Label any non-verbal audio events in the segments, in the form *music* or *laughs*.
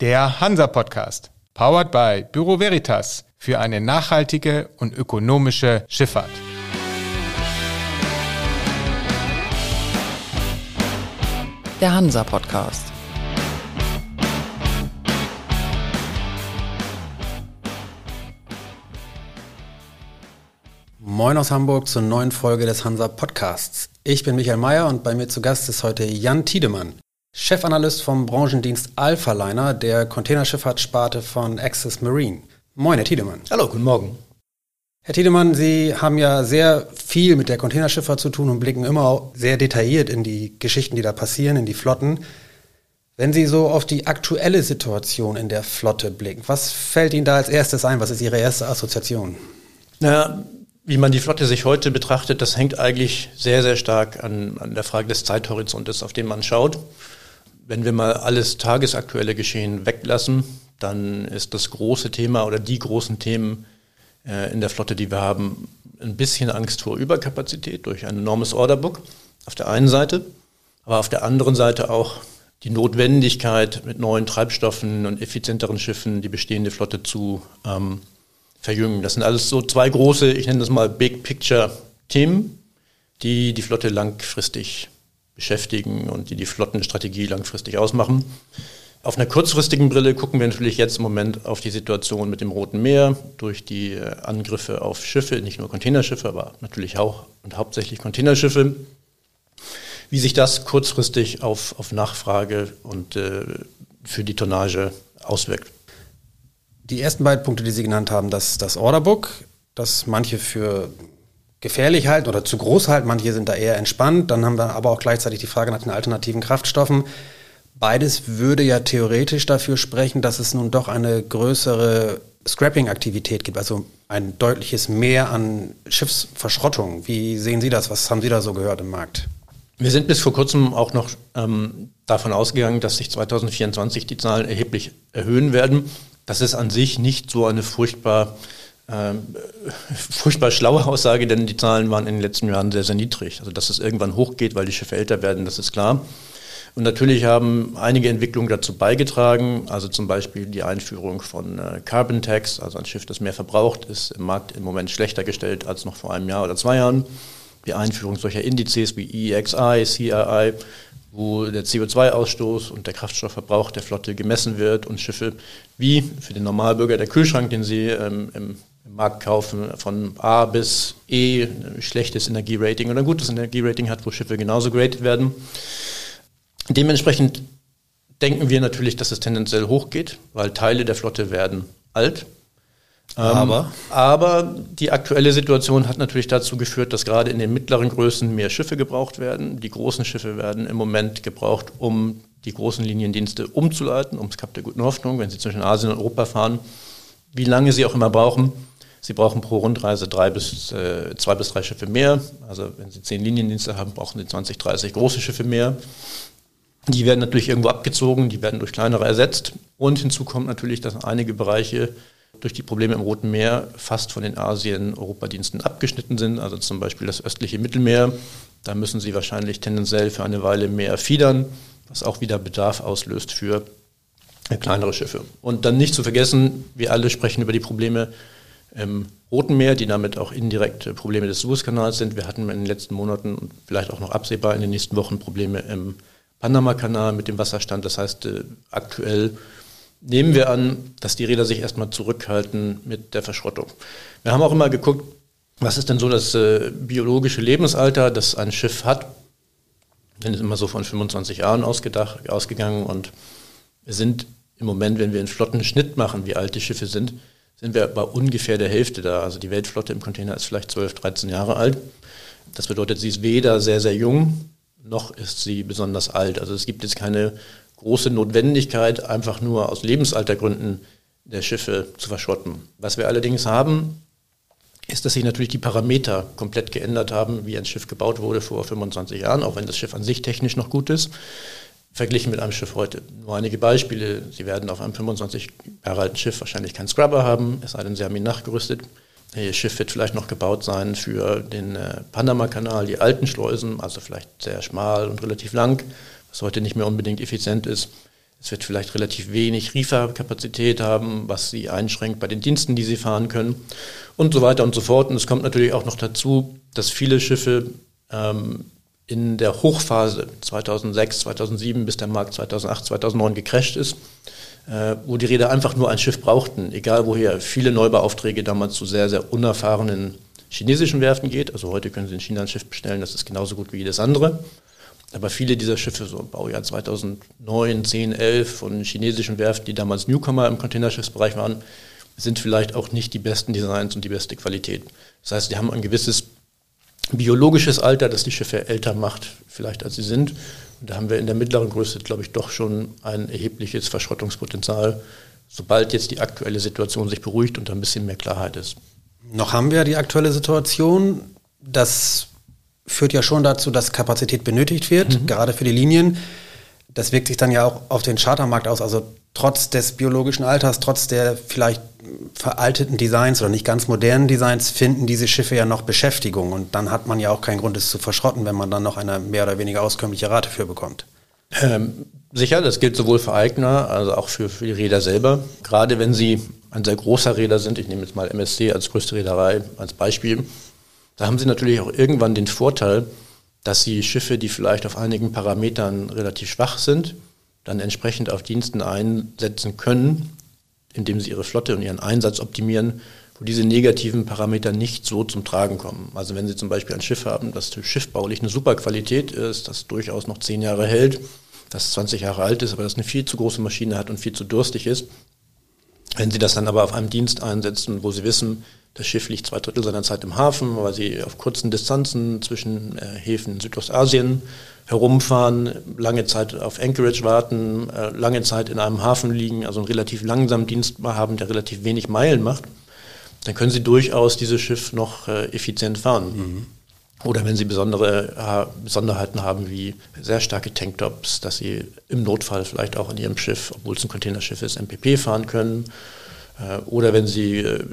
Der Hansa-Podcast, powered by Büro Veritas für eine nachhaltige und ökonomische Schifffahrt. Der Hansa-Podcast. Moin aus Hamburg zur neuen Folge des Hansa Podcasts. Ich bin Michael Mayer und bei mir zu Gast ist heute Jan Tiedemann. Chefanalyst vom Branchendienst Alphaliner der Containerschifffahrtssparte von Access Marine. Moin, Herr Tiedemann. Hallo, guten Morgen. Herr Tiedemann, Sie haben ja sehr viel mit der Containerschifffahrt zu tun und blicken immer sehr detailliert in die Geschichten, die da passieren, in die Flotten. Wenn Sie so auf die aktuelle Situation in der Flotte blicken, was fällt Ihnen da als erstes ein? Was ist Ihre erste Assoziation? Naja, wie man die Flotte sich heute betrachtet, das hängt eigentlich sehr, sehr stark an, an der Frage des Zeithorizontes, auf den man schaut. Wenn wir mal alles tagesaktuelle Geschehen weglassen, dann ist das große Thema oder die großen Themen äh, in der Flotte, die wir haben, ein bisschen Angst vor Überkapazität durch ein enormes Orderbook auf der einen Seite, aber auf der anderen Seite auch die Notwendigkeit, mit neuen Treibstoffen und effizienteren Schiffen die bestehende Flotte zu ähm, verjüngen. Das sind alles so zwei große, ich nenne das mal Big Picture Themen, die die Flotte langfristig beschäftigen und die die Flottenstrategie langfristig ausmachen. Auf einer kurzfristigen Brille gucken wir natürlich jetzt im Moment auf die Situation mit dem Roten Meer durch die äh, Angriffe auf Schiffe, nicht nur Containerschiffe, aber natürlich auch und hauptsächlich Containerschiffe. Wie sich das kurzfristig auf, auf Nachfrage und äh, für die Tonnage auswirkt. Die ersten beiden Punkte, die Sie genannt haben, das, das Orderbook, das manche für gefährlich halten oder zu groß halten. Manche sind da eher entspannt. Dann haben wir aber auch gleichzeitig die Frage nach den alternativen Kraftstoffen. Beides würde ja theoretisch dafür sprechen, dass es nun doch eine größere Scrapping-Aktivität gibt, also ein deutliches Mehr an Schiffsverschrottung. Wie sehen Sie das? Was haben Sie da so gehört im Markt? Wir sind bis vor kurzem auch noch ähm, davon ausgegangen, dass sich 2024 die Zahlen erheblich erhöhen werden. Das ist an sich nicht so eine furchtbar ähm, furchtbar schlaue Aussage, denn die Zahlen waren in den letzten Jahren sehr, sehr niedrig. Also dass es irgendwann hochgeht, weil die Schiffe älter werden, das ist klar. Und natürlich haben einige Entwicklungen dazu beigetragen, also zum Beispiel die Einführung von äh, Carbon Tax, also ein Schiff, das mehr verbraucht, ist im Markt im Moment schlechter gestellt als noch vor einem Jahr oder zwei Jahren. Die Einführung solcher Indizes wie EEXI, CRI, wo der CO2-Ausstoß und der Kraftstoffverbrauch der Flotte gemessen wird und Schiffe wie für den Normalbürger der Kühlschrank, den sie ähm, im im Markt kaufen, von A bis E, ein schlechtes Energierating oder ein gutes Energierating hat, wo Schiffe genauso geratet werden. Dementsprechend denken wir natürlich, dass es tendenziell hochgeht, weil Teile der Flotte werden alt. Ähm, aber? aber die aktuelle Situation hat natürlich dazu geführt, dass gerade in den mittleren Größen mehr Schiffe gebraucht werden. Die großen Schiffe werden im Moment gebraucht, um die großen Liniendienste umzuleiten, ums Kap der Guten Hoffnung, wenn sie zwischen Asien und Europa fahren, wie lange sie auch immer brauchen. Sie brauchen pro Rundreise drei bis, äh, zwei bis drei Schiffe mehr. Also wenn Sie zehn Liniendienste haben, brauchen Sie 20, 30 große Schiffe mehr. Die werden natürlich irgendwo abgezogen, die werden durch kleinere ersetzt. Und hinzu kommt natürlich, dass einige Bereiche durch die Probleme im Roten Meer fast von den Asien-Europadiensten abgeschnitten sind. Also zum Beispiel das östliche Mittelmeer. Da müssen Sie wahrscheinlich tendenziell für eine Weile mehr fiedern, was auch wieder Bedarf auslöst für kleinere Schiffe. Und dann nicht zu vergessen, wir alle sprechen über die Probleme im Roten Meer, die damit auch indirekt Probleme des Suezkanals sind. Wir hatten in den letzten Monaten und vielleicht auch noch absehbar in den nächsten Wochen Probleme im Panama-Kanal mit dem Wasserstand. Das heißt, äh, aktuell nehmen wir an, dass die Räder sich erstmal zurückhalten mit der Verschrottung. Wir haben auch immer geguckt, was ist denn so das äh, biologische Lebensalter, das ein Schiff hat. Wir sind immer so von 25 Jahren ausgedacht, ausgegangen und wir sind im Moment, wenn wir einen flotten Schnitt machen, wie alt die Schiffe sind, sind wir bei ungefähr der Hälfte da. Also die Weltflotte im Container ist vielleicht 12, 13 Jahre alt. Das bedeutet, sie ist weder sehr, sehr jung, noch ist sie besonders alt. Also es gibt jetzt keine große Notwendigkeit, einfach nur aus Lebensaltergründen der Schiffe zu verschrotten. Was wir allerdings haben, ist, dass sich natürlich die Parameter komplett geändert haben, wie ein Schiff gebaut wurde vor 25 Jahren, auch wenn das Schiff an sich technisch noch gut ist verglichen mit einem Schiff heute. Nur einige Beispiele. Sie werden auf einem 25 Jahre alten Schiff wahrscheinlich keinen Scrubber haben, es sei denn, Sie haben ihn nachgerüstet. Ihr Schiff wird vielleicht noch gebaut sein für den äh, Panama-Kanal, die alten Schleusen, also vielleicht sehr schmal und relativ lang, was heute nicht mehr unbedingt effizient ist. Es wird vielleicht relativ wenig Reefer-Kapazität haben, was sie einschränkt bei den Diensten, die sie fahren können und so weiter und so fort. Und es kommt natürlich auch noch dazu, dass viele Schiffe ähm, in der Hochphase 2006, 2007 bis der Markt 2008, 2009 gecrasht ist, äh, wo die Räder einfach nur ein Schiff brauchten, egal woher. Viele Neubauaufträge damals zu sehr, sehr unerfahrenen chinesischen Werften geht. Also heute können Sie in China ein Schiff bestellen, das ist genauso gut wie jedes andere. Aber viele dieser Schiffe, so im Baujahr 2009, 10, 11 von chinesischen Werften, die damals Newcomer im Containerschiffsbereich waren, sind vielleicht auch nicht die besten Designs und die beste Qualität. Das heißt, die haben ein gewisses biologisches Alter, das die Schiffe älter macht, vielleicht als sie sind. Und da haben wir in der mittleren Größe, glaube ich, doch schon ein erhebliches Verschrottungspotenzial, sobald jetzt die aktuelle Situation sich beruhigt und da ein bisschen mehr Klarheit ist. Noch haben wir die aktuelle Situation. Das führt ja schon dazu, dass Kapazität benötigt wird, mhm. gerade für die Linien. Das wirkt sich dann ja auch auf den Chartermarkt aus. Also trotz des biologischen Alters, trotz der vielleicht veralteten Designs oder nicht ganz modernen Designs, finden diese Schiffe ja noch Beschäftigung. Und dann hat man ja auch keinen Grund, es zu verschrotten, wenn man dann noch eine mehr oder weniger auskömmliche Rate für bekommt. Ähm, sicher, das gilt sowohl für Eigner als auch für, für die Räder selber. Gerade wenn sie ein sehr großer Räder sind, ich nehme jetzt mal MSC als größte Reederei als Beispiel, da haben sie natürlich auch irgendwann den Vorteil, dass sie Schiffe, die vielleicht auf einigen Parametern relativ schwach sind, dann entsprechend auf Diensten einsetzen können, indem sie ihre Flotte und ihren Einsatz optimieren, wo diese negativen Parameter nicht so zum Tragen kommen. Also wenn Sie zum Beispiel ein Schiff haben, das schiffbaulich eine super Qualität ist, das durchaus noch zehn Jahre hält, das 20 Jahre alt ist, aber das eine viel zu große Maschine hat und viel zu durstig ist, wenn Sie das dann aber auf einem Dienst einsetzen, wo Sie wissen, das Schiff liegt zwei Drittel seiner Zeit im Hafen, weil Sie auf kurzen Distanzen zwischen äh, Häfen in Südostasien herumfahren, lange Zeit auf Anchorage warten, äh, lange Zeit in einem Hafen liegen, also einen relativ langsamen Dienst haben, der relativ wenig Meilen macht, dann können Sie durchaus dieses Schiff noch äh, effizient fahren. Mhm. Oder wenn Sie besondere äh, Besonderheiten haben, wie sehr starke Tanktops, dass Sie im Notfall vielleicht auch in Ihrem Schiff, obwohl es ein Containerschiff ist, MPP fahren können. Äh, oder wenn Sie äh,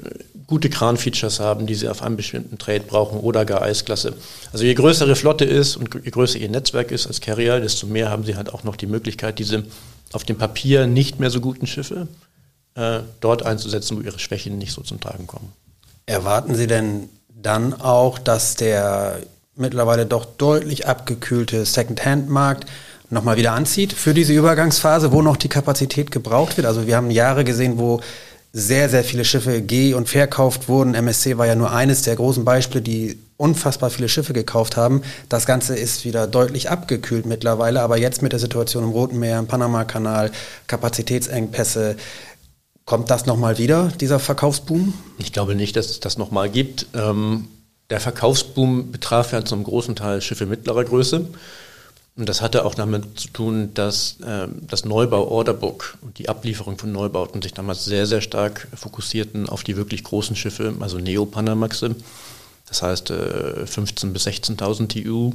gute Kran-Features haben, die Sie auf einem bestimmten Trade brauchen oder gar Eisklasse. Also je größer Ihre Flotte ist und je größer Ihr Netzwerk ist als Carrier, desto mehr haben Sie halt auch noch die Möglichkeit, diese auf dem Papier nicht mehr so guten Schiffe dort einzusetzen, wo Ihre Schwächen nicht so zum Tragen kommen. Erwarten Sie denn dann auch, dass der mittlerweile doch deutlich abgekühlte Second-Hand-Markt nochmal wieder anzieht für diese Übergangsphase, wo noch die Kapazität gebraucht wird? Also wir haben Jahre gesehen, wo sehr, sehr viele Schiffe geh- und verkauft wurden. MSC war ja nur eines der großen Beispiele, die unfassbar viele Schiffe gekauft haben. Das Ganze ist wieder deutlich abgekühlt mittlerweile, aber jetzt mit der Situation im Roten Meer, im Panama-Kanal, Kapazitätsengpässe, kommt das nochmal wieder, dieser Verkaufsboom? Ich glaube nicht, dass es das nochmal gibt. Ähm, der Verkaufsboom betraf ja zum großen Teil Schiffe mittlerer Größe. Und das hatte auch damit zu tun, dass äh, das Neubau-Orderbook und die Ablieferung von Neubauten sich damals sehr, sehr stark fokussierten auf die wirklich großen Schiffe, also Neo-Panamaxe. Das heißt äh, 15.000 bis 16.000 TU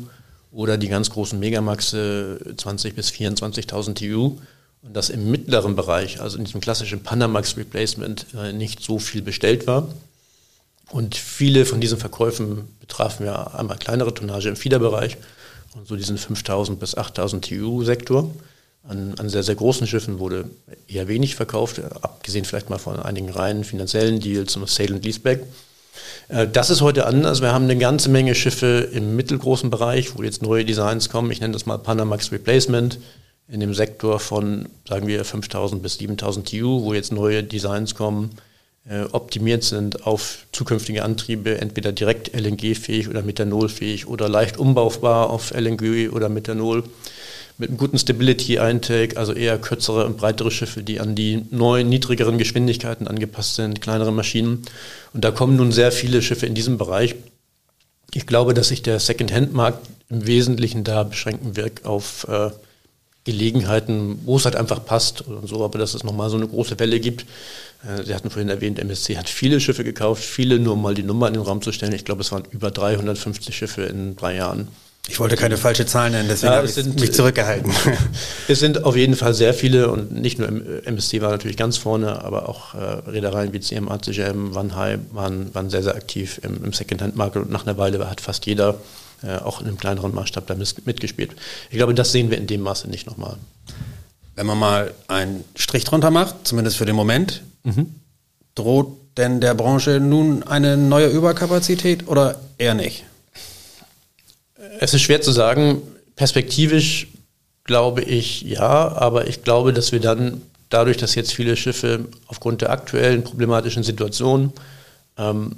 oder die ganz großen Megamaxe 20.000 bis 24.000 TU. Und dass im mittleren Bereich, also in diesem klassischen Panamax Replacement, äh, nicht so viel bestellt war. Und viele von diesen Verkäufen betrafen ja einmal kleinere Tonnage im Fiederbereich und so diesen 5000 bis 8000 TU-Sektor. An, an, sehr, sehr großen Schiffen wurde eher wenig verkauft, abgesehen vielleicht mal von einigen reinen finanziellen Deals zum Sale and Leaseback. Äh, das ist heute anders. Wir haben eine ganze Menge Schiffe im mittelgroßen Bereich, wo jetzt neue Designs kommen. Ich nenne das mal Panamax Replacement in dem Sektor von, sagen wir, 5000 bis 7000 TU, wo jetzt neue Designs kommen äh, optimiert sind auf zukünftige Antriebe, entweder direkt LNG-fähig oder methanolfähig oder leicht umbaufbar auf LNG oder Methanol mit einem guten Stability-Eintake, also eher kürzere und breitere Schiffe, die an die neuen, niedrigeren Geschwindigkeiten angepasst sind, kleinere Maschinen. Und da kommen nun sehr viele Schiffe in diesem Bereich. Ich glaube, dass sich der Second-Hand-Markt im Wesentlichen da beschränken wird auf äh, Gelegenheiten, wo es halt einfach passt und so, aber dass es nochmal so eine große Welle gibt, äh, Sie hatten vorhin erwähnt, MSC hat viele Schiffe gekauft, viele nur um mal die Nummer in den Raum zu stellen. Ich glaube, es waren über 350 Schiffe in drei Jahren. Ich wollte keine falsche Zahl nennen, deswegen ja, habe ich sind, mich zurückgehalten. *laughs* Es sind auf jeden Fall sehr viele und nicht nur MSC war natürlich ganz vorne, aber auch äh, Reedereien wie CMA, CGM, Wanhai waren, waren sehr, sehr aktiv im, im Secondhand-Markt und nach einer Weile hat fast jeder äh, auch in einem kleineren Maßstab da mitgespielt. Ich glaube, das sehen wir in dem Maße nicht nochmal. Wenn man mal einen Strich drunter macht, zumindest für den Moment, mhm. droht denn der Branche nun eine neue Überkapazität oder eher nicht? Es ist schwer zu sagen. Perspektivisch glaube ich ja, aber ich glaube, dass wir dann dadurch, dass jetzt viele Schiffe aufgrund der aktuellen problematischen Situation ähm,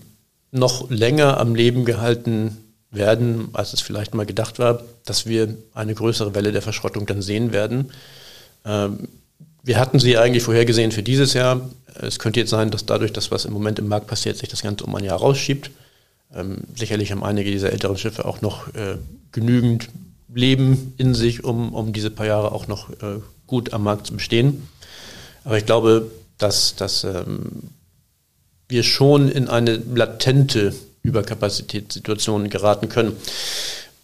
noch länger am Leben gehalten werden, als es vielleicht mal gedacht war, dass wir eine größere Welle der Verschrottung dann sehen werden. Ähm, wir hatten sie eigentlich vorhergesehen für dieses Jahr. Es könnte jetzt sein, dass dadurch, dass was im Moment im Markt passiert, sich das Ganze um ein Jahr rausschiebt. Ähm, sicherlich haben einige dieser älteren Schiffe auch noch äh, genügend Leben in sich, um, um diese paar Jahre auch noch äh, gut am Markt zu bestehen. Aber ich glaube, dass, dass ähm, wir schon in eine latente Überkapazitätssituation geraten können.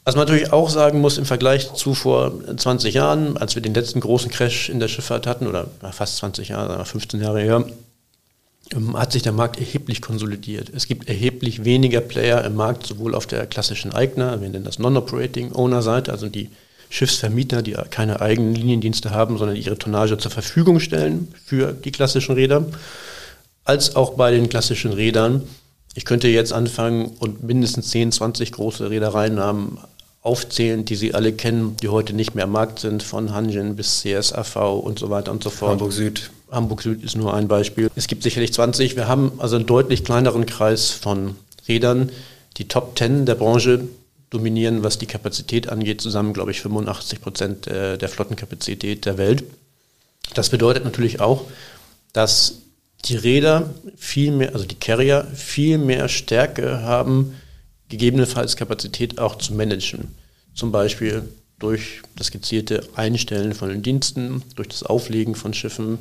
Was man natürlich auch sagen muss, im Vergleich zu vor 20 Jahren, als wir den letzten großen Crash in der Schifffahrt hatten, oder fast 20 Jahre, 15 Jahre her, ähm, hat sich der Markt erheblich konsolidiert. Es gibt erheblich weniger Player im Markt, sowohl auf der klassischen Eigner, wir nennen das Non-Operating Owner-Seite, also die Schiffsvermieter, die keine eigenen Liniendienste haben, sondern ihre Tonnage zur Verfügung stellen für die klassischen Räder, als auch bei den klassischen Rädern. Ich könnte jetzt anfangen und mindestens 10, 20 große Reedereien aufzählen, die Sie alle kennen, die heute nicht mehr am Markt sind, von Hanjin bis CSAV und so weiter und so fort. Hamburg Süd. Hamburg Süd ist nur ein Beispiel. Es gibt sicherlich 20. Wir haben also einen deutlich kleineren Kreis von Rädern. Die Top 10 der Branche dominieren, was die Kapazität angeht, zusammen, glaube ich, 85 Prozent äh, der Flottenkapazität der Welt. Das bedeutet natürlich auch, dass die Räder viel mehr, also die Carrier, viel mehr Stärke haben, gegebenenfalls Kapazität auch zu managen. Zum Beispiel durch das gezielte Einstellen von den Diensten, durch das Auflegen von Schiffen,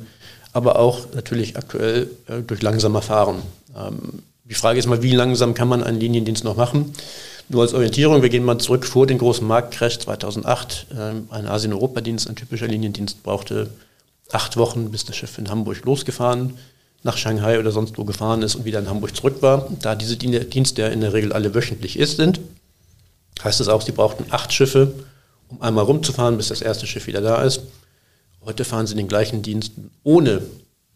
aber auch natürlich aktuell äh, durch langsamer Fahren. Ähm, die Frage ist mal, wie langsam kann man einen Liniendienst noch machen? Nur als Orientierung, wir gehen mal zurück vor den großen Marktcrash 2008. Ähm, ein Asien-Europa-Dienst, ein typischer Liniendienst, brauchte acht Wochen, bis das Schiff in Hamburg losgefahren, nach Shanghai oder sonst wo gefahren ist und wieder in Hamburg zurück war. Da diese Dienste ja in der Regel alle wöchentlich ist, sind, heißt es auch, sie brauchten acht Schiffe, um einmal rumzufahren, bis das erste Schiff wieder da ist. Heute fahren sie den gleichen Dienst ohne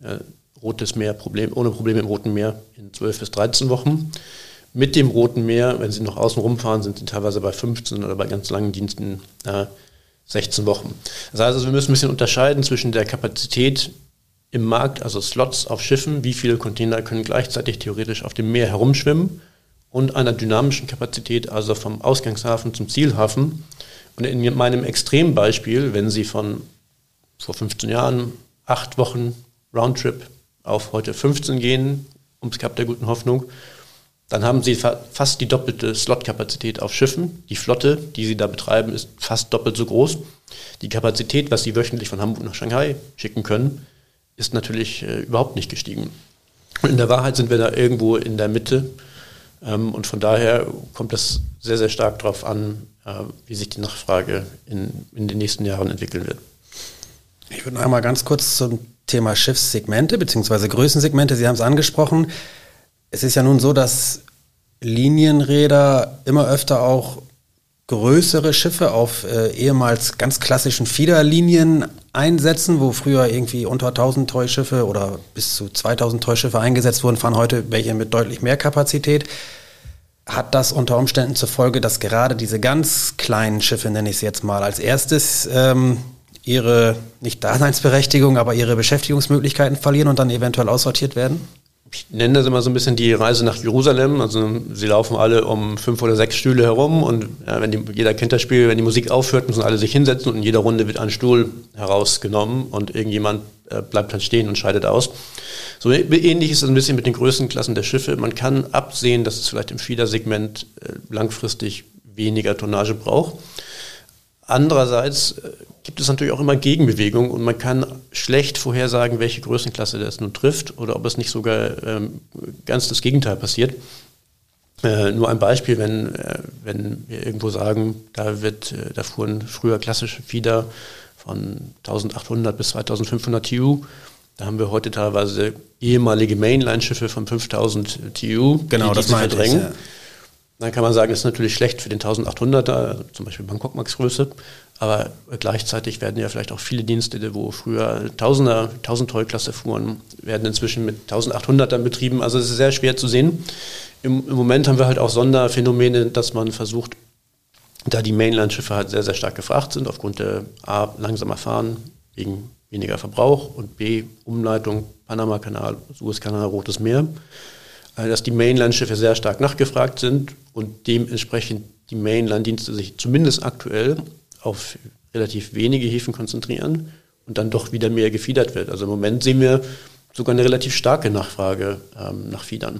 äh, Rotes Meer, Problem, ohne Probleme im Roten Meer in 12 bis 13 Wochen. Mit dem Roten Meer, wenn sie noch außen rumfahren, sind sie teilweise bei 15 oder bei ganz langen Diensten äh, 16 Wochen. Das heißt also, wir müssen ein bisschen unterscheiden zwischen der Kapazität im Markt, also Slots auf Schiffen, wie viele Container können gleichzeitig theoretisch auf dem Meer herumschwimmen und einer dynamischen Kapazität, also vom Ausgangshafen zum Zielhafen. Und in meinem Extrembeispiel, wenn Sie von vor 15 Jahren acht Wochen Roundtrip auf heute 15 gehen, ums Kap der guten Hoffnung, dann haben sie fast die doppelte Slotkapazität auf Schiffen. Die Flotte, die sie da betreiben, ist fast doppelt so groß. Die Kapazität, was sie wöchentlich von Hamburg nach Shanghai schicken können, ist natürlich äh, überhaupt nicht gestiegen. In der Wahrheit sind wir da irgendwo in der Mitte. Ähm, und von daher kommt es sehr, sehr stark darauf an, äh, wie sich die Nachfrage in, in den nächsten Jahren entwickeln wird. Ich würde noch einmal ganz kurz zum Thema Schiffssegmente bzw. Größensegmente. Sie haben es angesprochen. Es ist ja nun so, dass Linienräder immer öfter auch größere Schiffe auf äh, ehemals ganz klassischen Fiederlinien einsetzen, wo früher irgendwie unter 1000 Treuschiffe oder bis zu 2000 Treuschiffe eingesetzt wurden, fahren heute welche mit deutlich mehr Kapazität. Hat das unter Umständen zur Folge, dass gerade diese ganz kleinen Schiffe, nenne ich es jetzt mal, als erstes ähm, ihre, nicht Daseinsberechtigung, aber ihre Beschäftigungsmöglichkeiten verlieren und dann eventuell aussortiert werden? Ich nenne das immer so ein bisschen die Reise nach Jerusalem. Also sie laufen alle um fünf oder sechs Stühle herum und ja, wenn die, jeder kennt das Spiel, wenn die Musik aufhört, müssen alle sich hinsetzen und in jeder Runde wird ein Stuhl herausgenommen und irgendjemand äh, bleibt halt stehen und scheidet aus. So ähnlich ist es ein bisschen mit den Größenklassen der Schiffe. Man kann absehen, dass es vielleicht im Fiedersegment äh, langfristig weniger Tonnage braucht. Andererseits äh, gibt es natürlich auch immer Gegenbewegung und man kann schlecht vorhersagen, welche Größenklasse das nun trifft oder ob es nicht sogar ähm, ganz das Gegenteil passiert. Äh, nur ein Beispiel, wenn, äh, wenn wir irgendwo sagen, da, wird, äh, da fuhren früher klassische Fieder von 1800 bis 2500 TU. Da haben wir heute teilweise ehemalige Mainline-Schiffe von 5000 TU, genau, die das verdrängen. Ich, ja. Dann kann man sagen, ist natürlich schlecht für den 1800er, also zum Beispiel Bangkok Max Größe. Aber gleichzeitig werden ja vielleicht auch viele Dienste, wo früher Tausender, 1000 Toll-Klasse fuhren, werden inzwischen mit 1800ern betrieben. Also es ist sehr schwer zu sehen. Im, Im, Moment haben wir halt auch Sonderphänomene, dass man versucht, da die Mainland-Schiffe halt sehr, sehr stark gefragt sind, aufgrund der A, langsamer Fahren, wegen weniger Verbrauch und B, Umleitung, Panama-Kanal, Suezkanal, Rotes Meer, dass die Mainland-Schiffe sehr stark nachgefragt sind und dementsprechend die Mainland-Dienste sich zumindest aktuell auf relativ wenige Häfen konzentrieren und dann doch wieder mehr gefiedert wird. Also im Moment sehen wir sogar eine relativ starke Nachfrage ähm, nach Fiedern.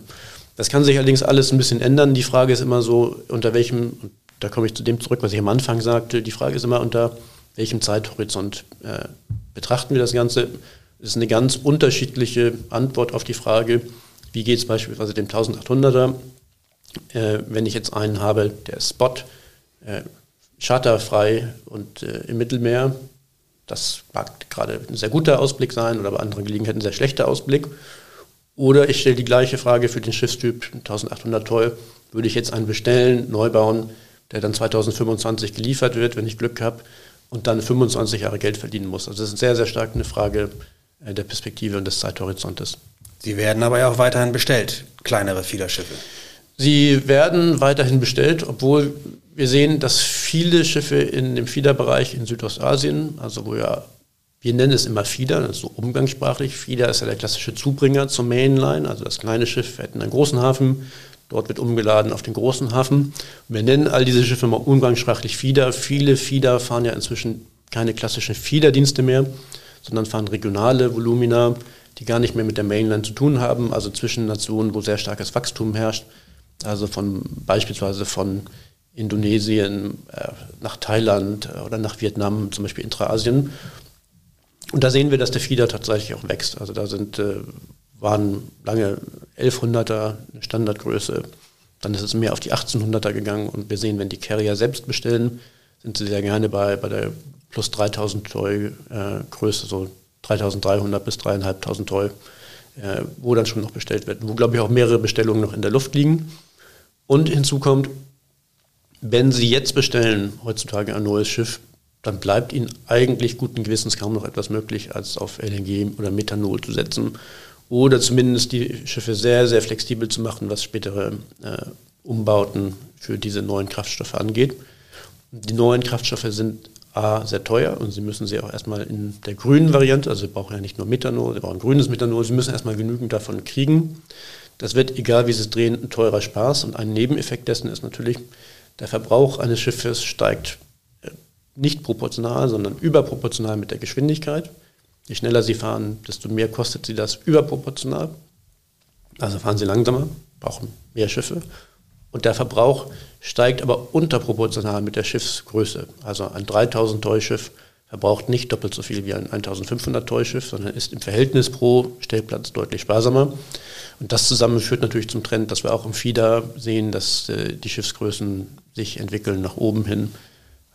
Das kann sich allerdings alles ein bisschen ändern. Die Frage ist immer so, unter welchem, da komme ich zu dem zurück, was ich am Anfang sagte, die Frage ist immer, unter welchem Zeithorizont äh, betrachten wir das Ganze. Das ist eine ganz unterschiedliche Antwort auf die Frage, wie geht es beispielsweise dem 1800er, äh, wenn ich jetzt einen habe, der ist Spot, äh, charterfrei und äh, im Mittelmeer. Das mag gerade ein sehr guter Ausblick sein oder bei anderen Gelegenheiten ein sehr schlechter Ausblick. Oder ich stelle die gleiche Frage für den Schiffstyp 1800 Toll. Würde ich jetzt einen bestellen, neu bauen, der dann 2025 geliefert wird, wenn ich Glück habe, und dann 25 Jahre Geld verdienen muss? Also das ist sehr, sehr stark eine Frage äh, der Perspektive und des Zeithorizontes. Sie werden aber ja auch weiterhin bestellt, kleinere Fiederschiffe. Sie werden weiterhin bestellt, obwohl wir sehen, dass viele Schiffe in dem Fiederbereich in Südostasien, also wo ja, wir nennen es immer Fieder, das ist so umgangssprachlich. Fieder ist ja der klassische Zubringer zur Mainline, also das kleine Schiff fährt in einen großen Hafen, dort wird umgeladen auf den großen Hafen. Und wir nennen all diese Schiffe mal umgangssprachlich Fieder. Viele Fieder fahren ja inzwischen keine klassischen Fiederdienste mehr, sondern fahren regionale Volumina, die gar nicht mehr mit der Mainline zu tun haben, also zwischen Nationen, wo sehr starkes Wachstum herrscht. Also von beispielsweise von Indonesien äh, nach Thailand äh, oder nach Vietnam, zum Beispiel Intraasien. Und da sehen wir, dass der Fieder tatsächlich auch wächst. Also da sind, äh, waren lange 1100er eine Standardgröße. Dann ist es mehr auf die 1800er gegangen und wir sehen, wenn die Carrier selbst bestellen, sind sie sehr gerne bei, bei der plus 3000 Toy äh, Größe, so 3300 bis 3500 Toy, äh, wo dann schon noch bestellt wird. Wo, glaube ich, auch mehrere Bestellungen noch in der Luft liegen. Und hinzu kommt, wenn Sie jetzt bestellen, heutzutage ein neues Schiff, dann bleibt Ihnen eigentlich guten Gewissens kaum noch etwas möglich, als auf LNG oder Methanol zu setzen oder zumindest die Schiffe sehr, sehr flexibel zu machen, was spätere äh, Umbauten für diese neuen Kraftstoffe angeht. Die neuen Kraftstoffe sind A, sehr teuer und Sie müssen sie auch erstmal in der grünen Variante, also Sie brauchen ja nicht nur Methanol, Sie brauchen grünes Methanol, Sie müssen erstmal genügend davon kriegen. Das wird, egal wie Sie es drehen, ein teurer Spaß. Und ein Nebeneffekt dessen ist natürlich, der Verbrauch eines Schiffes steigt äh, nicht proportional, sondern überproportional mit der Geschwindigkeit. Je schneller Sie fahren, desto mehr kostet Sie das überproportional. Also fahren Sie langsamer, brauchen mehr Schiffe. Und der Verbrauch steigt aber unterproportional mit der Schiffsgröße. Also ein 3000 Toy Schiff verbraucht nicht doppelt so viel wie ein 1500 Toy Schiff, sondern ist im Verhältnis pro Stellplatz deutlich sparsamer. Und das zusammen führt natürlich zum Trend, dass wir auch im FIDA sehen, dass äh, die Schiffsgrößen sich entwickeln nach oben hin.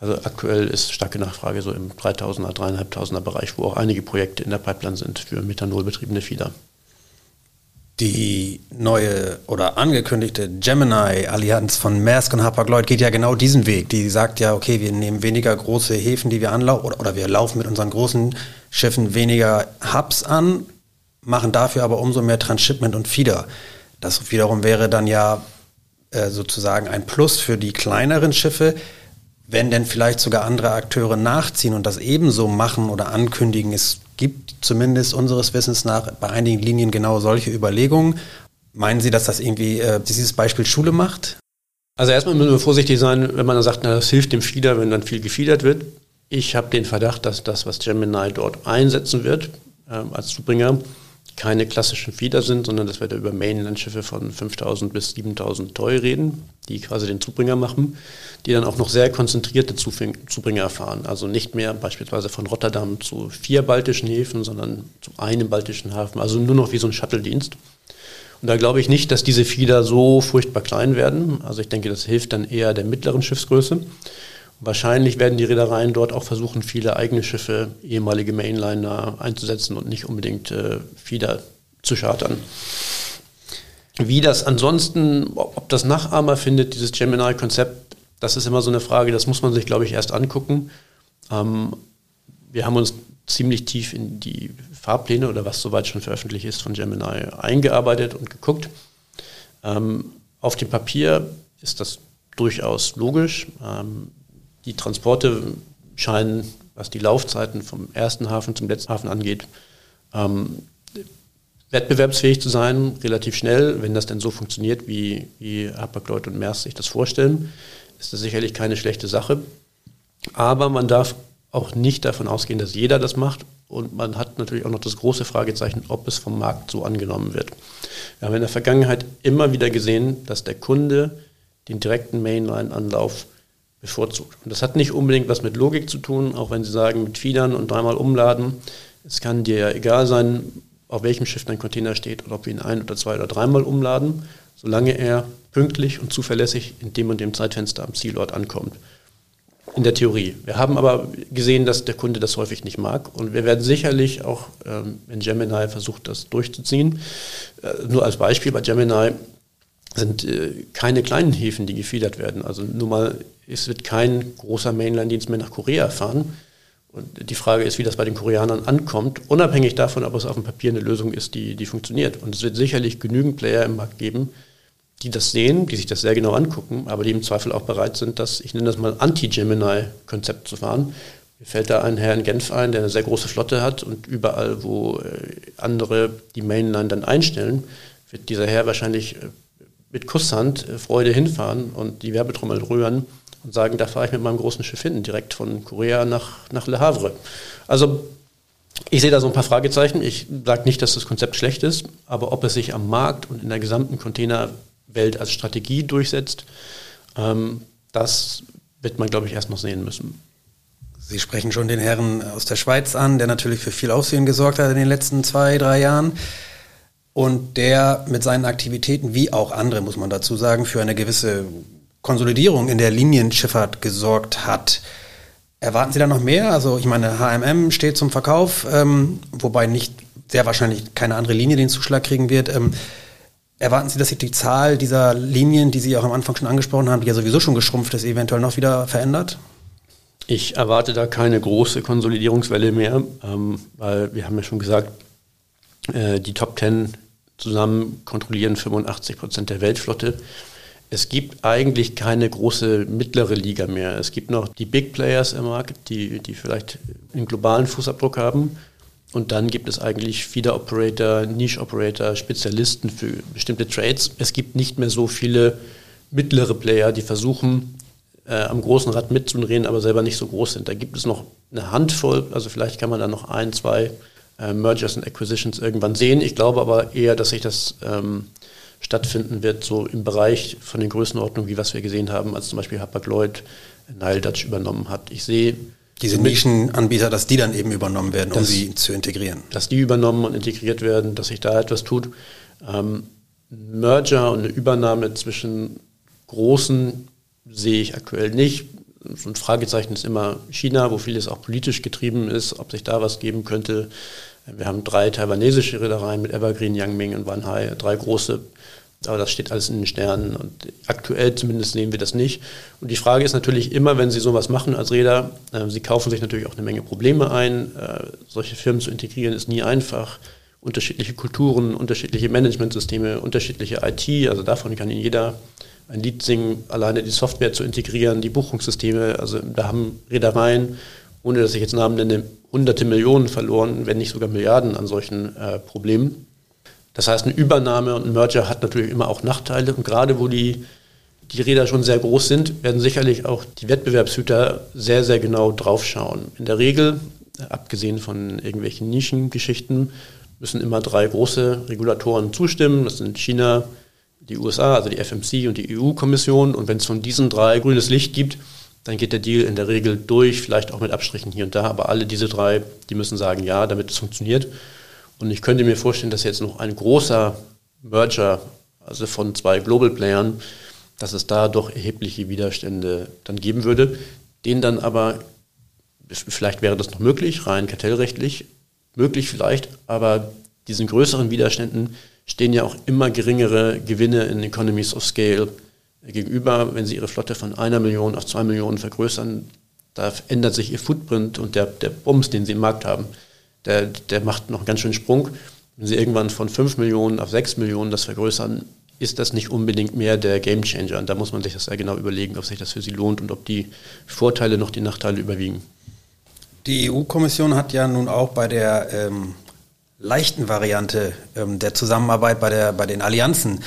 Also aktuell ist starke Nachfrage so im 3000er, 3500er Bereich, wo auch einige Projekte in der Pipeline sind für methanolbetriebene Fieder. Die neue oder angekündigte Gemini-Allianz von Maersk und Hapag-Lloyd geht ja genau diesen Weg. Die sagt ja, okay, wir nehmen weniger große Häfen, die wir anlaufen, oder, oder wir laufen mit unseren großen Schiffen weniger Hubs an, machen dafür aber umso mehr Transshipment und Feeder. Das wiederum wäre dann ja äh, sozusagen ein Plus für die kleineren Schiffe, wenn denn vielleicht sogar andere Akteure nachziehen und das ebenso machen oder ankündigen. Es gibt zumindest unseres Wissens nach bei einigen Linien genau solche Überlegungen. Meinen Sie, dass das irgendwie äh, dieses Beispiel Schule macht? Also erstmal müssen wir vorsichtig sein, wenn man dann sagt, na, das hilft dem Fieder, wenn dann viel gefiedert wird. Ich habe den Verdacht, dass das, was Gemini dort einsetzen wird äh, als Zubringer, keine klassischen Feeder sind, sondern dass wir da über Mainland-Schiffe von 5000 bis 7000 Toy reden, die quasi den Zubringer machen, die dann auch noch sehr konzentrierte Zubringer fahren. Also nicht mehr beispielsweise von Rotterdam zu vier baltischen Häfen, sondern zu einem baltischen Hafen. Also nur noch wie so ein Shuttle-Dienst. Und da glaube ich nicht, dass diese Feeder so furchtbar klein werden. Also ich denke, das hilft dann eher der mittleren Schiffsgröße. Wahrscheinlich werden die Reedereien dort auch versuchen, viele eigene Schiffe, ehemalige Mainliner einzusetzen und nicht unbedingt äh, Fieder zu chartern. Wie das ansonsten, ob das Nachahmer findet, dieses Gemini-Konzept, das ist immer so eine Frage, das muss man sich, glaube ich, erst angucken. Ähm, wir haben uns ziemlich tief in die Fahrpläne oder was soweit schon veröffentlicht ist von Gemini eingearbeitet und geguckt. Ähm, auf dem Papier ist das durchaus logisch. Ähm, die Transporte scheinen, was die Laufzeiten vom ersten Hafen zum letzten Hafen angeht, ähm, wettbewerbsfähig zu sein, relativ schnell, wenn das denn so funktioniert, wie, wie Hapag-Lloyd und Maersk sich das vorstellen, ist das sicherlich keine schlechte Sache. Aber man darf auch nicht davon ausgehen, dass jeder das macht. Und man hat natürlich auch noch das große Fragezeichen, ob es vom Markt so angenommen wird. Wir haben in der Vergangenheit immer wieder gesehen, dass der Kunde den direkten Mainline-Anlauf bevorzugt. Und das hat nicht unbedingt was mit Logik zu tun, auch wenn Sie sagen, mit Fiedern und dreimal umladen. Es kann dir ja egal sein, auf welchem Schiff dein Container steht oder ob wir ihn ein oder zwei oder dreimal umladen, solange er pünktlich und zuverlässig in dem und dem Zeitfenster am Zielort ankommt. In der Theorie. Wir haben aber gesehen, dass der Kunde das häufig nicht mag und wir werden sicherlich auch ähm, in Gemini versucht, das durchzuziehen. Äh, nur als Beispiel bei Gemini sind äh, keine kleinen Häfen, die gefiedert werden. Also nur mal, es wird kein großer Mainline-Dienst mehr nach Korea fahren. Und die Frage ist, wie das bei den Koreanern ankommt, unabhängig davon, ob es auf dem Papier eine Lösung ist, die, die funktioniert. Und es wird sicherlich genügend Player im Markt geben, die das sehen, die sich das sehr genau angucken, aber die im Zweifel auch bereit sind, das, ich nenne das mal Anti-Gemini-Konzept zu fahren. Mir fällt da ein Herr in Genf ein, der eine sehr große Flotte hat und überall, wo äh, andere die Mainline dann einstellen, wird dieser Herr wahrscheinlich äh, mit Kusshand äh, Freude hinfahren und die Werbetrommel rühren und sagen, da fahre ich mit meinem großen Schiff hin, direkt von Korea nach, nach Le Havre. Also ich sehe da so ein paar Fragezeichen. Ich sage nicht, dass das Konzept schlecht ist, aber ob es sich am Markt und in der gesamten Containerwelt als Strategie durchsetzt, ähm, das wird man, glaube ich, erst noch sehen müssen. Sie sprechen schon den Herrn aus der Schweiz an, der natürlich für viel Aufsehen gesorgt hat in den letzten zwei, drei Jahren. Und der mit seinen Aktivitäten, wie auch andere, muss man dazu sagen, für eine gewisse Konsolidierung in der Linienschifffahrt gesorgt hat. Erwarten Sie da noch mehr? Also ich meine, HMM steht zum Verkauf, ähm, wobei nicht sehr wahrscheinlich keine andere Linie den Zuschlag kriegen wird. Ähm, erwarten Sie, dass sich die Zahl dieser Linien, die Sie auch am Anfang schon angesprochen haben, die ja sowieso schon geschrumpft ist, eventuell noch wieder verändert? Ich erwarte da keine große Konsolidierungswelle mehr, ähm, weil wir haben ja schon gesagt, äh, die Top Ten zusammen kontrollieren 85 Prozent der Weltflotte. Es gibt eigentlich keine große mittlere Liga mehr. Es gibt noch die Big Players im Markt, die, die vielleicht einen globalen Fußabdruck haben. Und dann gibt es eigentlich Feeder-Operator, Niche-Operator, Spezialisten für bestimmte Trades. Es gibt nicht mehr so viele mittlere Player, die versuchen, äh, am großen Rad mitzudrehen, aber selber nicht so groß sind. Da gibt es noch eine Handvoll, also vielleicht kann man da noch ein, zwei äh, Mergers und Acquisitions irgendwann sehen. Ich glaube aber eher, dass sich das ähm, stattfinden wird, so im Bereich von den Größenordnungen, wie was wir gesehen haben, als zum Beispiel Hapag-Lloyd Nile Dutch übernommen hat. Ich sehe diese Nischenanbieter, dass die dann eben übernommen werden, um sie zu integrieren. Dass die übernommen und integriert werden, dass sich da etwas tut. Ähm, Merger und eine Übernahme zwischen großen sehe ich aktuell nicht. So ein Fragezeichen ist immer China, wo vieles auch politisch getrieben ist, ob sich da was geben könnte. Wir haben drei taiwanesische Reedereien mit Evergreen, Yangming und Wanhai, drei große aber das steht alles in den Sternen und aktuell zumindest sehen wir das nicht. Und die Frage ist natürlich immer, wenn Sie sowas machen als Räder, äh, Sie kaufen sich natürlich auch eine Menge Probleme ein. Äh, solche Firmen zu integrieren ist nie einfach. Unterschiedliche Kulturen, unterschiedliche Managementsysteme, unterschiedliche IT, also davon kann Ihnen jeder ein Lied singen, alleine die Software zu integrieren, die Buchungssysteme, also da haben Reedereien, ohne dass ich jetzt Namen nenne, hunderte Millionen verloren, wenn nicht sogar Milliarden an solchen äh, Problemen. Das heißt, eine Übernahme und ein Merger hat natürlich immer auch Nachteile. Und gerade wo die, die Räder schon sehr groß sind, werden sicherlich auch die Wettbewerbshüter sehr, sehr genau draufschauen. In der Regel, abgesehen von irgendwelchen Nischengeschichten, müssen immer drei große Regulatoren zustimmen. Das sind China, die USA, also die FMC und die EU-Kommission. Und wenn es von diesen drei grünes Licht gibt, dann geht der Deal in der Regel durch, vielleicht auch mit Abstrichen hier und da. Aber alle diese drei, die müssen sagen ja, damit es funktioniert. Und ich könnte mir vorstellen, dass jetzt noch ein großer Merger, also von zwei Global Playern, dass es da doch erhebliche Widerstände dann geben würde, den dann aber, vielleicht wäre das noch möglich, rein kartellrechtlich, möglich vielleicht, aber diesen größeren Widerständen stehen ja auch immer geringere Gewinne in Economies of Scale gegenüber. Wenn Sie Ihre Flotte von einer Million auf zwei Millionen vergrößern, Da ändert sich ihr Footprint und der, der Bums, den sie im Markt haben, der, der macht noch einen ganz schönen Sprung. Wenn sie irgendwann von 5 Millionen auf 6 Millionen das vergrößern, ist das nicht unbedingt mehr der Gamechanger. Und da muss man sich das sehr genau überlegen, ob sich das für sie lohnt und ob die Vorteile noch die Nachteile überwiegen. Die EU-Kommission hat ja nun auch bei der ähm, leichten Variante ähm, der Zusammenarbeit bei, der, bei den Allianzen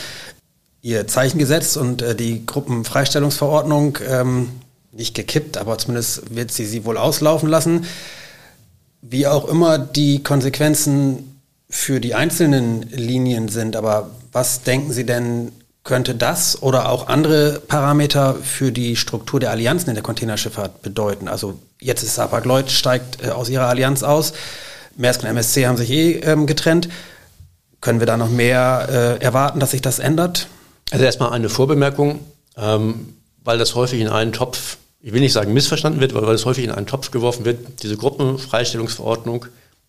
ihr Zeichen gesetzt und äh, die Gruppenfreistellungsverordnung ähm, nicht gekippt, aber zumindest wird sie sie wohl auslaufen lassen. Wie auch immer die Konsequenzen für die einzelnen Linien sind, aber was denken Sie denn, könnte das oder auch andere Parameter für die Struktur der Allianzen in der Containerschifffahrt bedeuten? Also jetzt ist Hapag-Lloyd steigt äh, aus ihrer Allianz aus. Maersk und MSC haben sich eh ähm, getrennt. Können wir da noch mehr äh, erwarten, dass sich das ändert? Also erstmal eine Vorbemerkung, ähm, weil das häufig in einen Topf, ich will nicht sagen missverstanden wird, aber weil es häufig in einen Topf geworfen wird. Diese Gruppenfreistellungsverordnung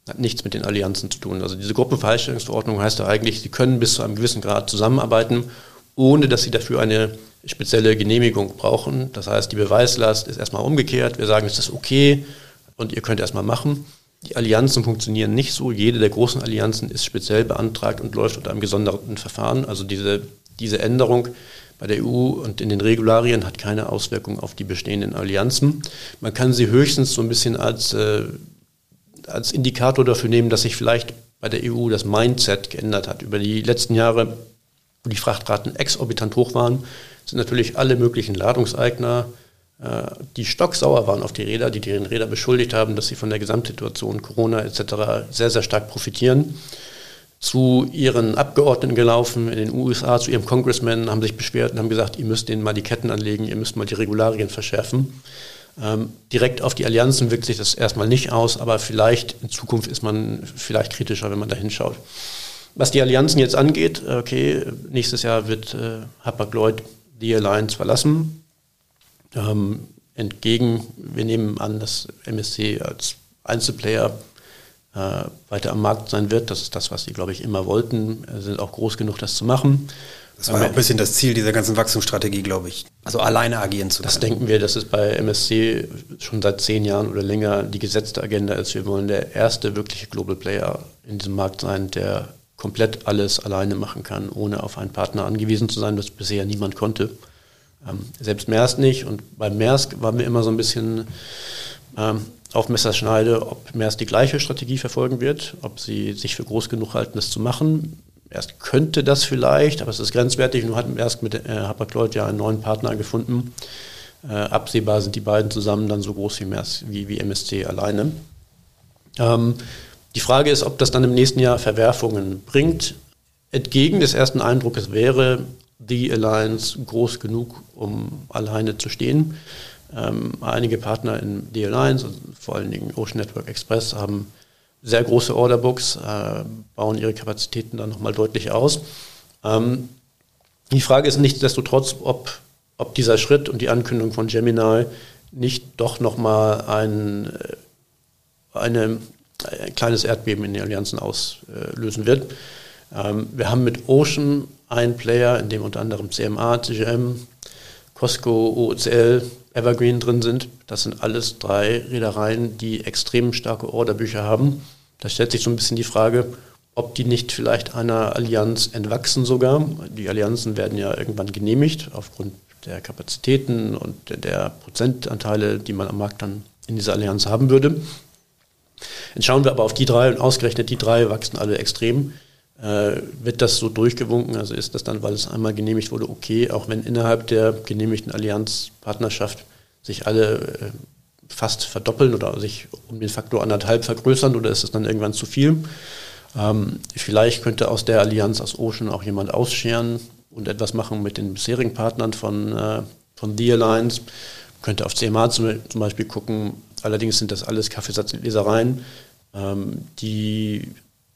hat nichts mit den Allianzen zu tun. Also diese Gruppenfreistellungsverordnung heißt ja eigentlich, sie können bis zu einem gewissen Grad zusammenarbeiten, ohne dass sie dafür eine spezielle Genehmigung brauchen. Das heißt, die Beweislast ist erstmal umgekehrt. Wir sagen, es ist okay und ihr könnt erstmal machen. Die Allianzen funktionieren nicht so. Jede der großen Allianzen ist speziell beantragt und läuft unter einem gesonderten Verfahren. Also diese, diese Änderung bei der EU und in den Regularien hat keine Auswirkung auf die bestehenden Allianzen. Man kann sie höchstens so ein bisschen als, äh, als Indikator dafür nehmen, dass sich vielleicht bei der EU das Mindset geändert hat. Über die letzten Jahre, wo die Frachtraten exorbitant hoch waren, sind natürlich alle möglichen Ladungseigner, äh, die stocksauer waren auf die Räder, die deren Räder beschuldigt haben, dass sie von der Gesamtsituation Corona etc. sehr, sehr stark profitieren, zu ihren Abgeordneten gelaufen in den USA, zu ihrem Congressman, haben sich beschwert und haben gesagt, ihr müsst denen mal die Ketten anlegen, ihr müsst mal die Regularien verschärfen. Ähm, direkt auf die Allianzen wirkt sich das erstmal nicht aus, aber vielleicht in Zukunft ist man vielleicht kritischer, wenn man da hinschaut. Was die Allianzen jetzt angeht, okay, nächstes Jahr wird äh, Hapag-Lloyd die Alliance verlassen. Ähm, entgegen, wir nehmen an, dass MSC als Einzelplayer äh, weiter am Markt sein wird. Das ist das, was sie, glaube ich, immer wollten. Sie sind auch groß genug, das zu machen. Das war ja auch ein bisschen das Ziel dieser ganzen Wachstumsstrategie, glaube ich. Also alleine agieren zu können. Das denken wir, dass es bei MSC schon seit zehn Jahren oder länger die gesetzte Agenda ist. Wir wollen der erste wirkliche Global Player in diesem Markt sein, der komplett alles alleine machen kann, ohne auf einen Partner angewiesen zu sein, was bisher niemand konnte. Ähm, selbst Maersk nicht. Und bei Maersk waren wir immer so ein bisschen ähm, auf Messerschneide, ob Maersk die gleiche Strategie verfolgen wird, ob sie sich für groß genug halten, das zu machen. Erst könnte das vielleicht, aber es ist grenzwertig. Nun hat Maersk mit äh, Hapag-Lloyd ja einen neuen Partner gefunden. Äh, absehbar sind die beiden zusammen dann so groß wie, Maersk, wie, wie MSC alleine. Ähm, die Frage ist, ob das dann im nächsten Jahr Verwerfungen bringt. Entgegen des ersten Eindrucks wäre die Alliance groß genug, um alleine zu stehen. Ähm, einige Partner in The Alliance, also vor allen Dingen Ocean Network Express, haben sehr große Orderbooks, äh, bauen ihre Kapazitäten dann nochmal deutlich aus. Ähm, die Frage ist nichtsdestotrotz, ob, ob dieser Schritt und die Ankündigung von Gemini nicht doch nochmal ein, äh, eine, ein kleines Erdbeben in den Allianzen auslösen wird. Ähm, wir haben mit Ocean einen Player, in dem unter anderem CMA, CGM, Costco, OCL, Evergreen drin sind. Das sind alles drei Reedereien, die extrem starke Orderbücher haben. Da stellt sich so ein bisschen die Frage, ob die nicht vielleicht einer Allianz entwachsen sogar. Die Allianzen werden ja irgendwann genehmigt aufgrund der Kapazitäten und der Prozentanteile, die man am Markt dann in dieser Allianz haben würde. Jetzt schauen wir aber auf die drei und ausgerechnet die drei wachsen alle extrem. Äh, wird das so durchgewunken? Also ist das dann, weil es einmal genehmigt wurde, okay, auch wenn innerhalb der genehmigten Allianzpartnerschaft sich alle äh, fast verdoppeln oder sich um den Faktor anderthalb vergrößern oder ist es dann irgendwann zu viel? Ähm, vielleicht könnte aus der Allianz aus Ocean auch jemand ausscheren und etwas machen mit den bisherigen Partnern von, äh, von The Alliance. Könnte auf CMA zum, zum Beispiel gucken. Allerdings sind das alles Kaffeesatzlesereien, ähm, die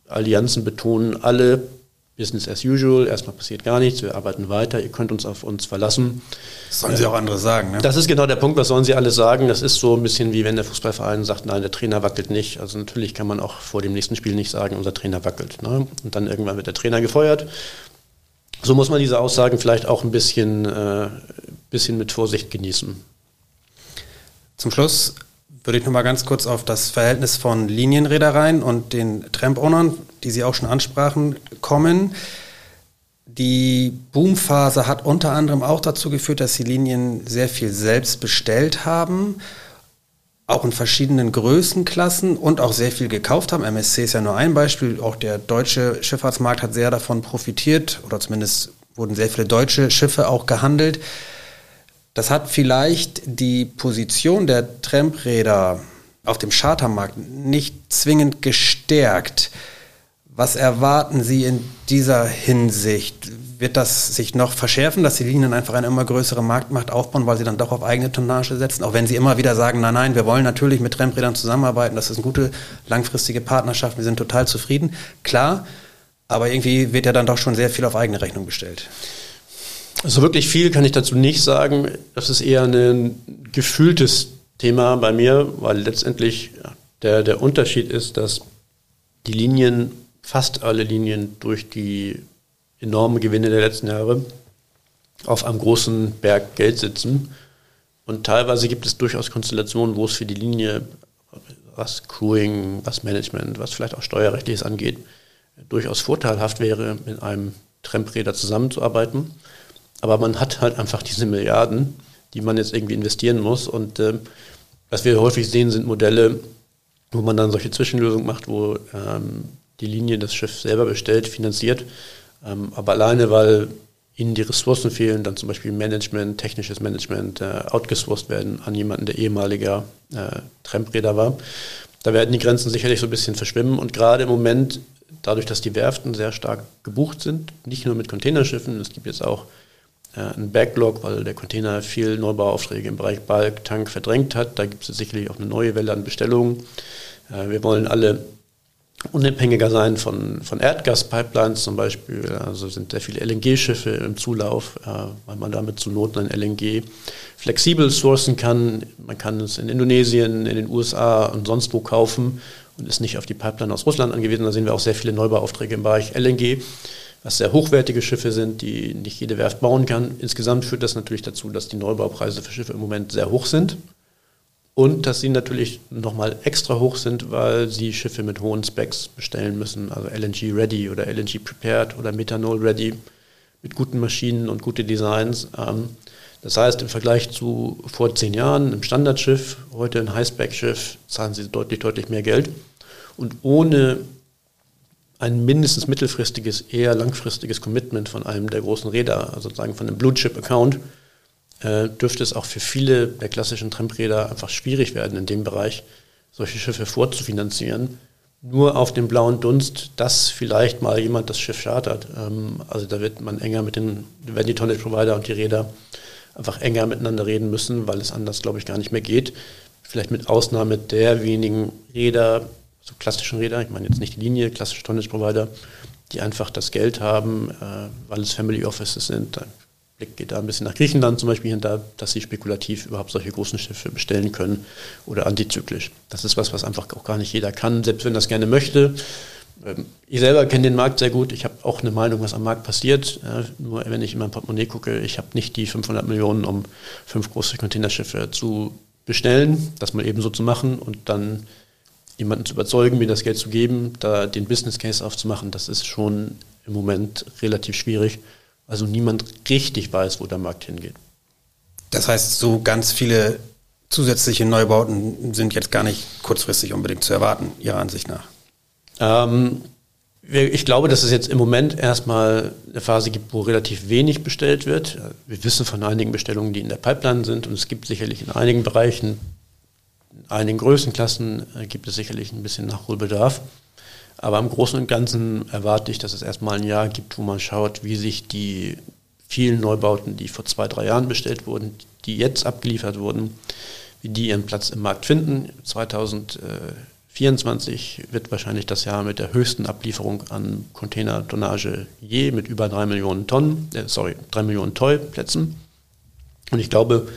Allianzen betonen alle Business as usual, erstmal passiert gar nichts, wir arbeiten weiter, ihr könnt uns auf uns verlassen. Das sollen sie auch andere sagen, ne? Das ist genau der Punkt, was sollen sie alles sagen? Das ist so ein bisschen wie wenn der Fußballverein sagt, nein, der Trainer wackelt nicht. Also natürlich kann man auch vor dem nächsten Spiel nicht sagen, unser Trainer wackelt. Ne? Und dann irgendwann wird der Trainer gefeuert. So muss man diese Aussagen vielleicht auch ein bisschen, äh, bisschen mit Vorsicht genießen. Zum Schluss würde ich noch mal ganz kurz auf das Verhältnis von Linienreedereien und den Tramp-Ownern, die Sie auch schon ansprachen, kommen. Die Boomphase hat unter anderem auch dazu geführt, dass die Linien sehr viel selbst bestellt haben, auch in verschiedenen Größenklassen und auch sehr viel gekauft haben. MSC ist ja nur ein Beispiel. Auch der deutsche Schifffahrtsmarkt hat sehr davon profitiert oder zumindest wurden sehr viele deutsche Schiffe auch gehandelt. Das hat vielleicht die Position der Trampräder auf dem Chartermarkt nicht zwingend gestärkt. Was erwarten Sie in dieser Hinsicht? Wird das sich noch verschärfen, dass die Linien einfach eine immer größere Marktmacht aufbauen, weil sie dann doch auf eigene Tonnage setzen? Auch wenn sie immer wieder sagen, nein, nein, wir wollen natürlich mit Tramprädern zusammenarbeiten, das ist eine gute langfristige Partnerschaft, wir sind total zufrieden. Klar, aber irgendwie wird ja dann doch schon sehr viel auf eigene Rechnung gestellt. Also wirklich viel kann ich dazu nicht sagen. Das ist eher ein gefühltes Thema bei mir, weil letztendlich der, der Unterschied ist, dass die Linien, fast alle Linien durch die enormen Gewinne der letzten Jahre auf einem großen Berg Geld sitzen. Und teilweise gibt es durchaus Konstellationen, wo es für die Linie, was Crewing, was Management, was vielleicht auch Steuerrechtliches angeht, durchaus vorteilhaft wäre, mit einem Trempräder zusammenzuarbeiten. Aber man hat halt einfach diese Milliarden, die man jetzt irgendwie investieren muss. Und äh, was wir häufig sehen, sind Modelle, wo man dann solche Zwischenlösungen macht, wo ähm, die Linie das Schiff selber bestellt, finanziert. Ähm, aber alleine, weil ihnen die Ressourcen fehlen, dann zum Beispiel Management, technisches Management, äh, outgesourced werden an jemanden, der ehemaliger äh, Trempräder war. Da werden die Grenzen sicherlich so ein bisschen verschwimmen. Und gerade im Moment, dadurch, dass die Werften sehr stark gebucht sind, nicht nur mit Containerschiffen, es gibt jetzt auch ein Backlog, weil der Container viel Neubauaufträge im Bereich Bulk, Tank verdrängt hat. Da gibt es sicherlich auch eine neue Welle an Bestellungen. Äh, wir wollen alle unabhängiger sein von, von Erdgaspipelines zum Beispiel. Also sind sehr viele LNG-Schiffe im Zulauf, äh, weil man damit zu Not ein LNG flexibel sourcen kann. Man kann es in Indonesien, in den USA und sonst wo kaufen und ist nicht auf die Pipeline aus Russland angewiesen. Da sehen wir auch sehr viele Neubauaufträge im Bereich LNG was sehr hochwertige Schiffe sind, die nicht jede Werft bauen kann. Insgesamt führt das natürlich dazu, dass die Neubaupreise für Schiffe im Moment sehr hoch sind und dass sie natürlich nochmal extra hoch sind, weil sie Schiffe mit hohen Specs bestellen müssen, also LNG Ready oder LNG Prepared oder Methanol Ready mit guten Maschinen und gute Designs. Ähm, das heißt, im Vergleich zu vor zehn Jahren im Standardschiff, heute ein High-Spec-Schiff, zahlen sie deutlich, deutlich mehr Geld. Und ohne ein mindestens mittelfristiges, eher langfristiges Commitment von einem der großen Räder, also sozusagen von einem Blue Chip Account, äh, dürfte es auch für viele der klassischen Trempräder einfach schwierig werden, in dem Bereich solche Schiffe vorzufinanzieren. Nur auf dem blauen Dunst, dass vielleicht mal jemand das Schiff chartert. Ähm, also da wird man enger mit den, werden die Tonnage Provider und die Räder einfach enger miteinander reden müssen, weil es anders, glaube ich, gar nicht mehr geht. Vielleicht mit Ausnahme der wenigen Räder, so klassischen Räder, ich meine jetzt nicht die Linie, klassische Tonnage-Provider, die einfach das Geld haben, äh, weil es Family Offices sind. Der Blick geht da ein bisschen nach Griechenland zum Beispiel hinter, dass sie spekulativ überhaupt solche großen Schiffe bestellen können oder antizyklisch. Das ist was, was einfach auch gar nicht jeder kann, selbst wenn das gerne möchte. Ähm, ich selber kenne den Markt sehr gut. Ich habe auch eine Meinung, was am Markt passiert. Nur wenn ich in mein Portemonnaie gucke, ich habe nicht die 500 Millionen, um fünf große Containerschiffe zu bestellen, das mal eben so zu machen und dann jemanden zu überzeugen, mir das Geld zu geben, da den Business Case aufzumachen, das ist schon im Moment relativ schwierig. Also niemand richtig weiß, wo der Markt hingeht. Das heißt, so ganz viele zusätzliche Neubauten sind jetzt gar nicht kurzfristig unbedingt zu erwarten, Ihrer Ansicht nach? Ähm, ich glaube, dass es jetzt im Moment erstmal eine Phase gibt, wo relativ wenig bestellt wird. Wir wissen von einigen Bestellungen, die in der Pipeline sind und es gibt sicherlich in einigen Bereichen einigen Größenklassen äh, gibt es sicherlich ein bisschen Nachholbedarf. Aber im Großen und Ganzen erwarte ich, dass es erstmal ein Jahr gibt, wo man schaut, wie sich die vielen Neubauten, die vor zwei, drei Jahren bestellt wurden, die jetzt abgeliefert wurden, wie die ihren Platz im Markt finden. 2024 wird wahrscheinlich das Jahr mit der höchsten Ablieferung an Containertonnage je mit über drei Millionen Tonnen, äh, sorry, drei Millionen Toll-Plätzen. Und ich glaube,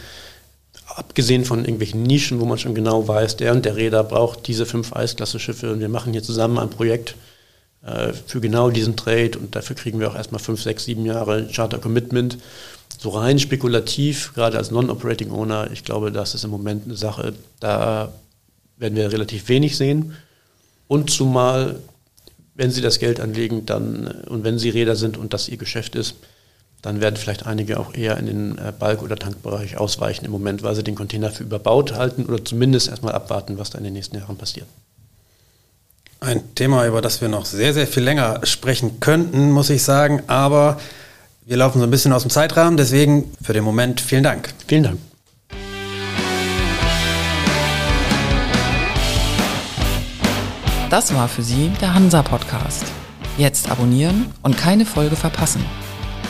abgesehen von irgendwelchen Nischen, wo man schon genau weiß, der und der Räder braucht diese fünf Eisklasse-Schiffe und wir machen hier zusammen ein Projekt äh, für genau diesen Trade und dafür kriegen wir auch erstmal fünf, sechs, sieben Jahre Charter-Commitment, so rein spekulativ, gerade als Non-Operating Owner, ich glaube, das ist im Moment eine Sache, da werden wir relativ wenig sehen. Und zumal, wenn Sie das Geld anlegen, dann und wenn Sie Räder sind und das Ihr Geschäft ist, dann werden vielleicht einige auch eher in den äh, Balk- oder Tankbereich ausweichen im Moment, weil sie den Container für überbaut halten oder zumindest erstmal abwarten, was da in den nächsten Jahren passiert. Ein Thema, über das wir noch sehr, sehr viel länger sprechen könnten, muss ich sagen, aber wir laufen so ein bisschen aus dem Zeitrahmen, deswegen für den Moment vielen Dank. Vielen Dank. Das war für Sie der Hansa Podcast. Jetzt abonnieren und keine Folge verpassen.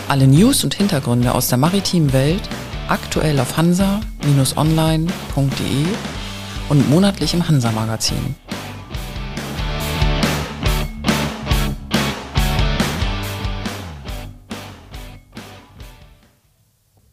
Alle News und Hintergründe aus der maritimen Welt aktuell auf hansa-online.de und monatlich im Hansa Magazin.